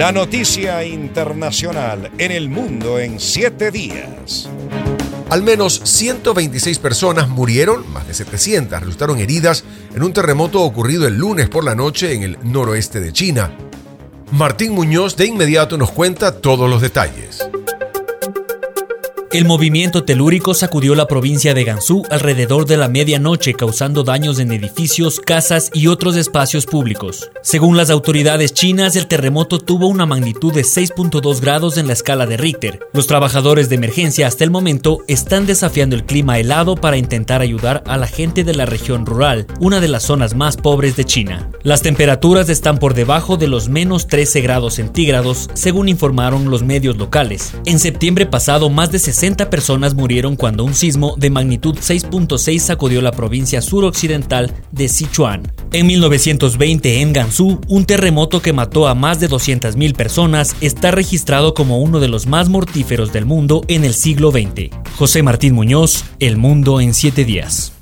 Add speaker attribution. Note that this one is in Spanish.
Speaker 1: La noticia internacional en el mundo en siete días.
Speaker 2: Al menos 126 personas murieron, más de 700 resultaron heridas en un terremoto ocurrido el lunes por la noche en el noroeste de China. Martín Muñoz de inmediato nos cuenta todos los detalles.
Speaker 3: El movimiento telúrico sacudió la provincia de Gansu alrededor de la medianoche, causando daños en edificios, casas y otros espacios públicos. Según las autoridades chinas, el terremoto tuvo una magnitud de 6.2 grados en la escala de Richter. Los trabajadores de emergencia hasta el momento están desafiando el clima helado para intentar ayudar a la gente de la región rural, una de las zonas más pobres de China. Las temperaturas están por debajo de los menos 13 grados centígrados, según informaron los medios locales. En septiembre pasado, más de 60 personas murieron cuando un sismo de magnitud 6.6 sacudió la provincia suroccidental de Sichuan. En 1920, en Gansu, un terremoto que mató a más de 200.000 personas está registrado como uno de los más mortíferos del mundo en el siglo XX. José Martín Muñoz, El Mundo en 7 días.